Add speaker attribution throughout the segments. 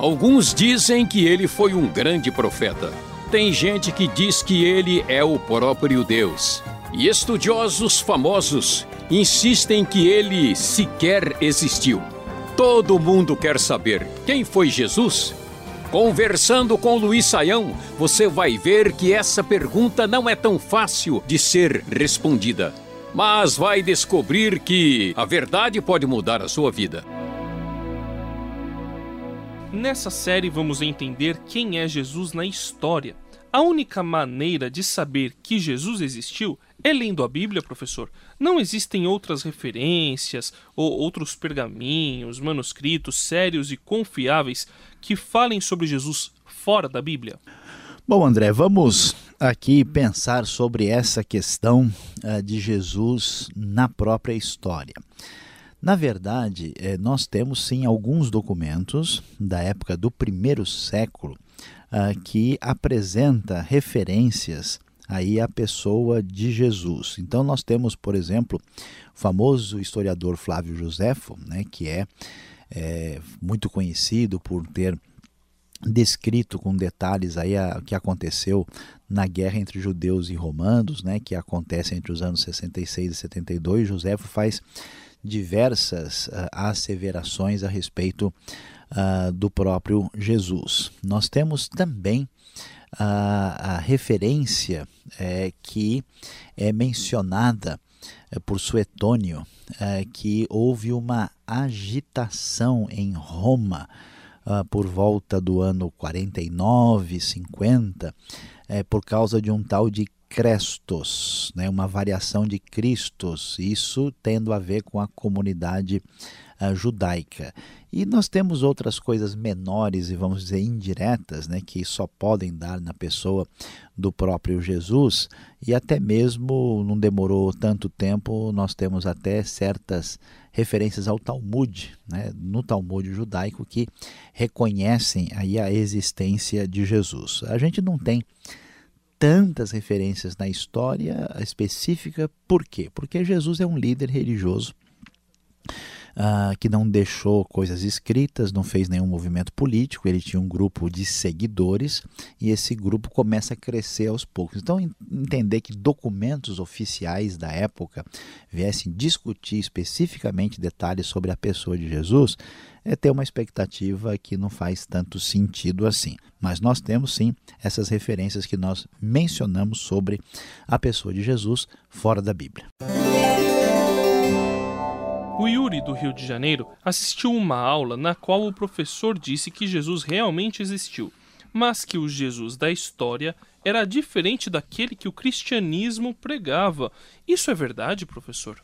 Speaker 1: Alguns dizem que ele foi um grande profeta. Tem gente que diz que ele é o próprio Deus. E estudiosos famosos insistem que ele sequer existiu. Todo mundo quer saber quem foi Jesus? Conversando com Luiz Saião, você vai ver que essa pergunta não é tão fácil de ser respondida. Mas vai descobrir que a verdade pode mudar a sua vida.
Speaker 2: Nessa série vamos entender quem é Jesus na história. A única maneira de saber que Jesus existiu é lendo a Bíblia, professor. Não existem outras referências ou outros pergaminhos, manuscritos sérios e confiáveis que falem sobre Jesus fora da Bíblia?
Speaker 3: Bom, André, vamos aqui pensar sobre essa questão uh, de Jesus na própria história. Na verdade, eh, nós temos sim alguns documentos da época do primeiro século uh, que apresenta referências aí à pessoa de Jesus. Então nós temos, por exemplo, o famoso historiador Flávio Joséfo, né, que é, é muito conhecido por ter descrito com detalhes aí o que aconteceu na guerra entre judeus e romanos, né, que acontece entre os anos 66 e 72. Joséfo faz diversas uh, asseverações a respeito uh, do próprio Jesus. Nós temos também a, a referência é, que é mencionada é, por Suetônio, é, que houve uma agitação em Roma por volta do ano 49, 50, é, por causa de um tal de Crestos, né, uma variação de Cristos, isso tendo a ver com a comunidade uh, judaica. E nós temos outras coisas menores e vamos dizer indiretas, né, que só podem dar na pessoa do próprio Jesus, e até mesmo não demorou tanto tempo, nós temos até certas referências ao Talmud, né, no Talmud judaico que reconhecem aí a existência de Jesus. A gente não tem tantas referências na história específica, por quê? Porque Jesus é um líder religioso uh, que não deixou coisas escritas, não fez nenhum movimento político, ele tinha um grupo de seguidores e esse grupo começa a crescer aos poucos. Então, entender que documentos oficiais da época viessem discutir especificamente detalhes sobre a pessoa de Jesus é ter uma expectativa que não faz tanto sentido assim. Mas nós temos sim essas referências que nós mencionamos sobre a pessoa de Jesus fora da Bíblia.
Speaker 2: O Yuri, do Rio de Janeiro, assistiu uma aula na qual o professor disse que Jesus realmente existiu, mas que o Jesus da história era diferente daquele que o cristianismo pregava. Isso é verdade, professor?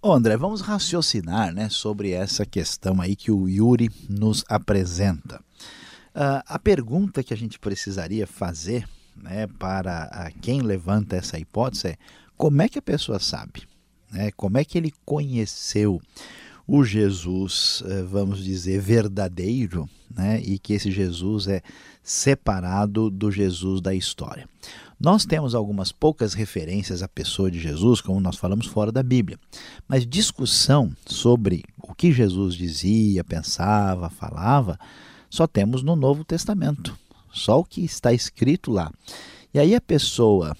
Speaker 3: Ô André, vamos raciocinar né, sobre essa questão aí que o Yuri nos apresenta. Uh, a pergunta que a gente precisaria fazer né, para quem levanta essa hipótese é como é que a pessoa sabe? Né? Como é que ele conheceu o Jesus, eh, vamos dizer, verdadeiro, né? e que esse Jesus é separado do Jesus da história. Nós temos algumas poucas referências à pessoa de Jesus, como nós falamos fora da Bíblia, mas discussão sobre o que Jesus dizia, pensava, falava, só temos no Novo Testamento, só o que está escrito lá. E aí a pessoa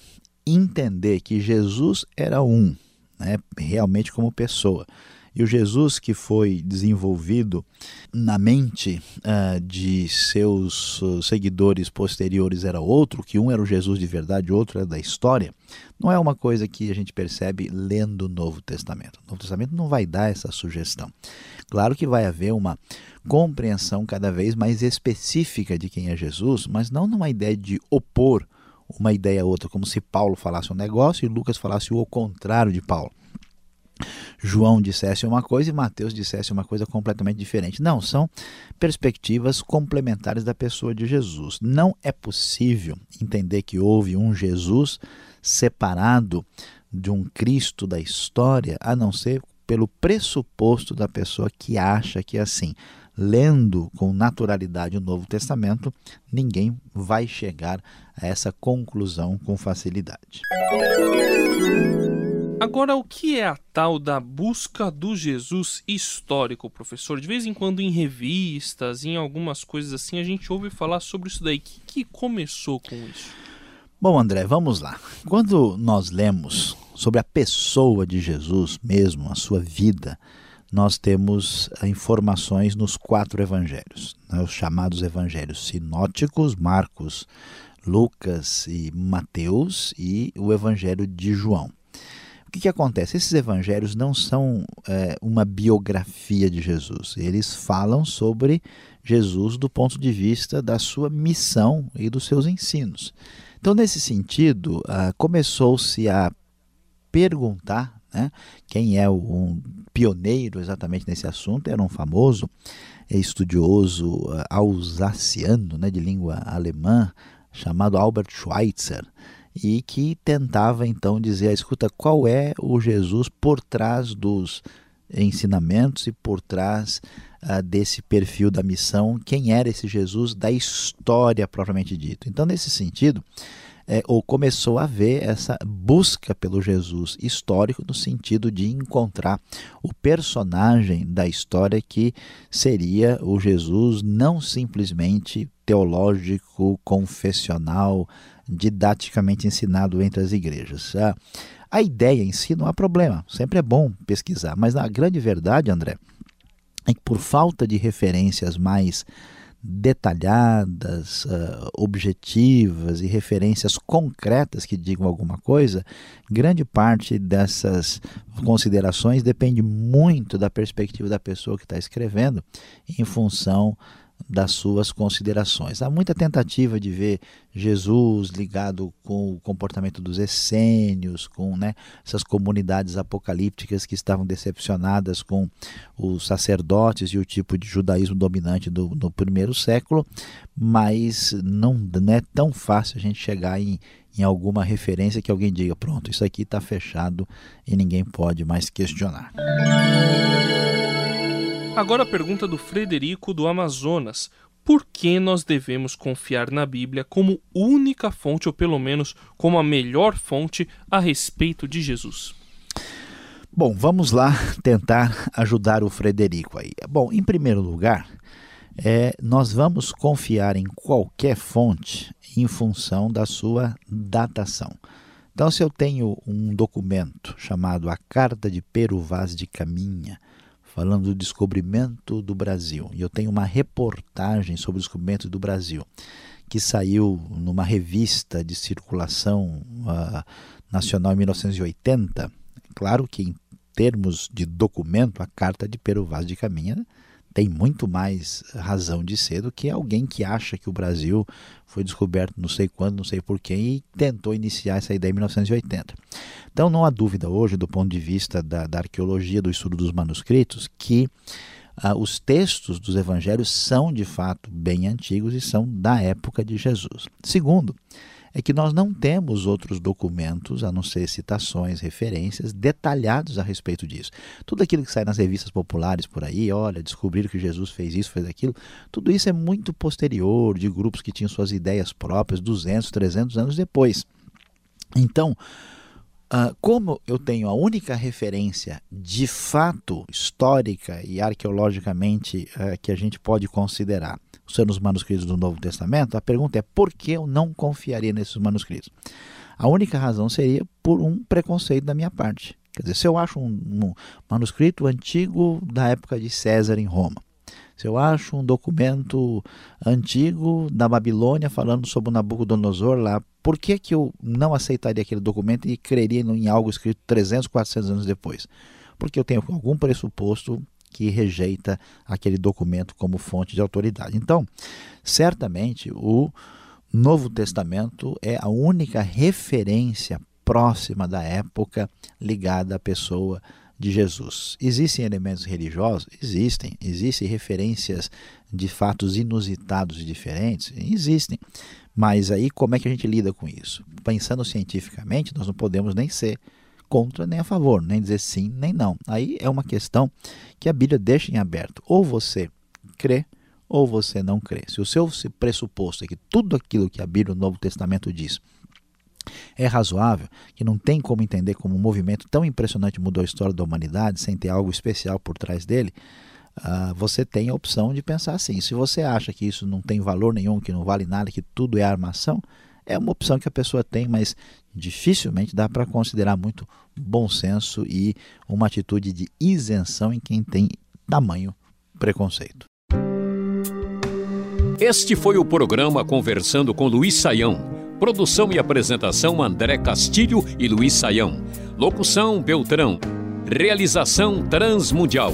Speaker 3: entender que Jesus era um, né, realmente como pessoa. E o Jesus que foi desenvolvido na mente uh, de seus uh, seguidores posteriores era outro, que um era o Jesus de verdade, outro era da história, não é uma coisa que a gente percebe lendo o Novo Testamento. O Novo Testamento não vai dar essa sugestão. Claro que vai haver uma compreensão cada vez mais específica de quem é Jesus, mas não numa ideia de opor uma ideia a outra, como se Paulo falasse um negócio e Lucas falasse o contrário de Paulo. João dissesse uma coisa e Mateus dissesse uma coisa completamente diferente. Não, são perspectivas complementares da pessoa de Jesus. Não é possível entender que houve um Jesus separado de um Cristo da história, a não ser pelo pressuposto da pessoa que acha que é assim lendo com naturalidade o Novo Testamento, ninguém vai chegar a essa conclusão com facilidade.
Speaker 2: Agora, o que é a tal da busca do Jesus histórico, professor? De vez em quando em revistas, em algumas coisas assim, a gente ouve falar sobre isso daí. O que, que começou com isso?
Speaker 3: Bom, André, vamos lá. Quando nós lemos sobre a pessoa de Jesus mesmo, a sua vida, nós temos eh, informações nos quatro evangelhos, né, os chamados evangelhos sinóticos, Marcos, Lucas e Mateus, e o evangelho de João. O que, que acontece? Esses evangelhos não são é, uma biografia de Jesus, eles falam sobre Jesus do ponto de vista da sua missão e dos seus ensinos. Então, nesse sentido, ah, começou-se a perguntar né, quem é um pioneiro exatamente nesse assunto, era um famoso estudioso ah, alsaciano né, de língua alemã, chamado Albert Schweitzer e que tentava então dizer, escuta, qual é o Jesus por trás dos ensinamentos e por trás uh, desse perfil da missão, quem era esse Jesus da história propriamente dito. Então, nesse sentido, é, ou começou a haver essa busca pelo Jesus histórico no sentido de encontrar o personagem da história que seria o Jesus não simplesmente teológico, confessional, didaticamente ensinado entre as igrejas. A, a ideia em si não há problema, sempre é bom pesquisar, mas a grande verdade, André, é que por falta de referências mais detalhadas, uh, objetivas e referências concretas que digam alguma coisa, grande parte dessas considerações depende muito da perspectiva da pessoa que está escrevendo, em função das suas considerações. Há muita tentativa de ver Jesus ligado com o comportamento dos essênios, com né, essas comunidades apocalípticas que estavam decepcionadas com os sacerdotes e o tipo de judaísmo dominante do, primeiro século, mas não, não é tão fácil a gente chegar em, em alguma referência que alguém diga: pronto, isso aqui está fechado e ninguém pode mais questionar.
Speaker 2: Agora a pergunta do Frederico do Amazonas. Por que nós devemos confiar na Bíblia como única fonte, ou pelo menos como a melhor fonte a respeito de Jesus?
Speaker 3: Bom, vamos lá tentar ajudar o Frederico aí. Bom, em primeiro lugar, é, nós vamos confiar em qualquer fonte em função da sua datação. Então, se eu tenho um documento chamado a Carta de Pero Vaz de Caminha, falando do descobrimento do Brasil. E eu tenho uma reportagem sobre o descobrimento do Brasil, que saiu numa revista de circulação uh, nacional em 1980. Claro que, em termos de documento, a Carta de Pero Vaz de Caminha tem muito mais razão de ser do que alguém que acha que o Brasil foi descoberto não sei quando, não sei por quem, e tentou iniciar essa ideia em 1980. Então não há dúvida hoje, do ponto de vista da, da arqueologia, do estudo dos manuscritos, que ah, os textos dos evangelhos são de fato bem antigos e são da época de Jesus. Segundo, é que nós não temos outros documentos, a não ser citações, referências detalhados a respeito disso. Tudo aquilo que sai nas revistas populares por aí, olha, descobriram que Jesus fez isso, fez aquilo, tudo isso é muito posterior, de grupos que tinham suas ideias próprias 200, 300 anos depois. Então, Uh, como eu tenho a única referência de fato histórica e arqueologicamente uh, que a gente pode considerar sendo os manuscritos do Novo Testamento, a pergunta é por que eu não confiaria nesses manuscritos? A única razão seria por um preconceito da minha parte. Quer dizer, se eu acho um, um manuscrito antigo da época de César em Roma, se eu acho um documento antigo da Babilônia falando sobre o Nabucodonosor lá, por que, que eu não aceitaria aquele documento e creria em algo escrito 300, 400 anos depois? Porque eu tenho algum pressuposto que rejeita aquele documento como fonte de autoridade. Então, certamente o Novo Testamento é a única referência próxima da época ligada à pessoa de Jesus. Existem elementos religiosos? Existem. Existem referências de fatos inusitados e diferentes? Existem. Mas aí como é que a gente lida com isso? Pensando cientificamente, nós não podemos nem ser contra nem a favor, nem dizer sim nem não. Aí é uma questão que a Bíblia deixa em aberto. Ou você crê ou você não crê. Se o seu pressuposto é que tudo aquilo que a Bíblia, o Novo Testamento diz, É razoável que não tem como entender como um movimento tão impressionante mudou a história da humanidade sem ter algo especial por trás dele? Uh, você tem a opção de pensar assim. Se você acha que isso não tem valor nenhum, que não vale nada, que tudo é armação, é uma opção que a pessoa tem, mas dificilmente dá para considerar muito bom senso e uma atitude de isenção em quem tem tamanho preconceito.
Speaker 1: Este foi o programa Conversando com Luiz Saião. Produção e apresentação André Castilho e Luiz Saião. Locução Beltrão. Realização Transmundial.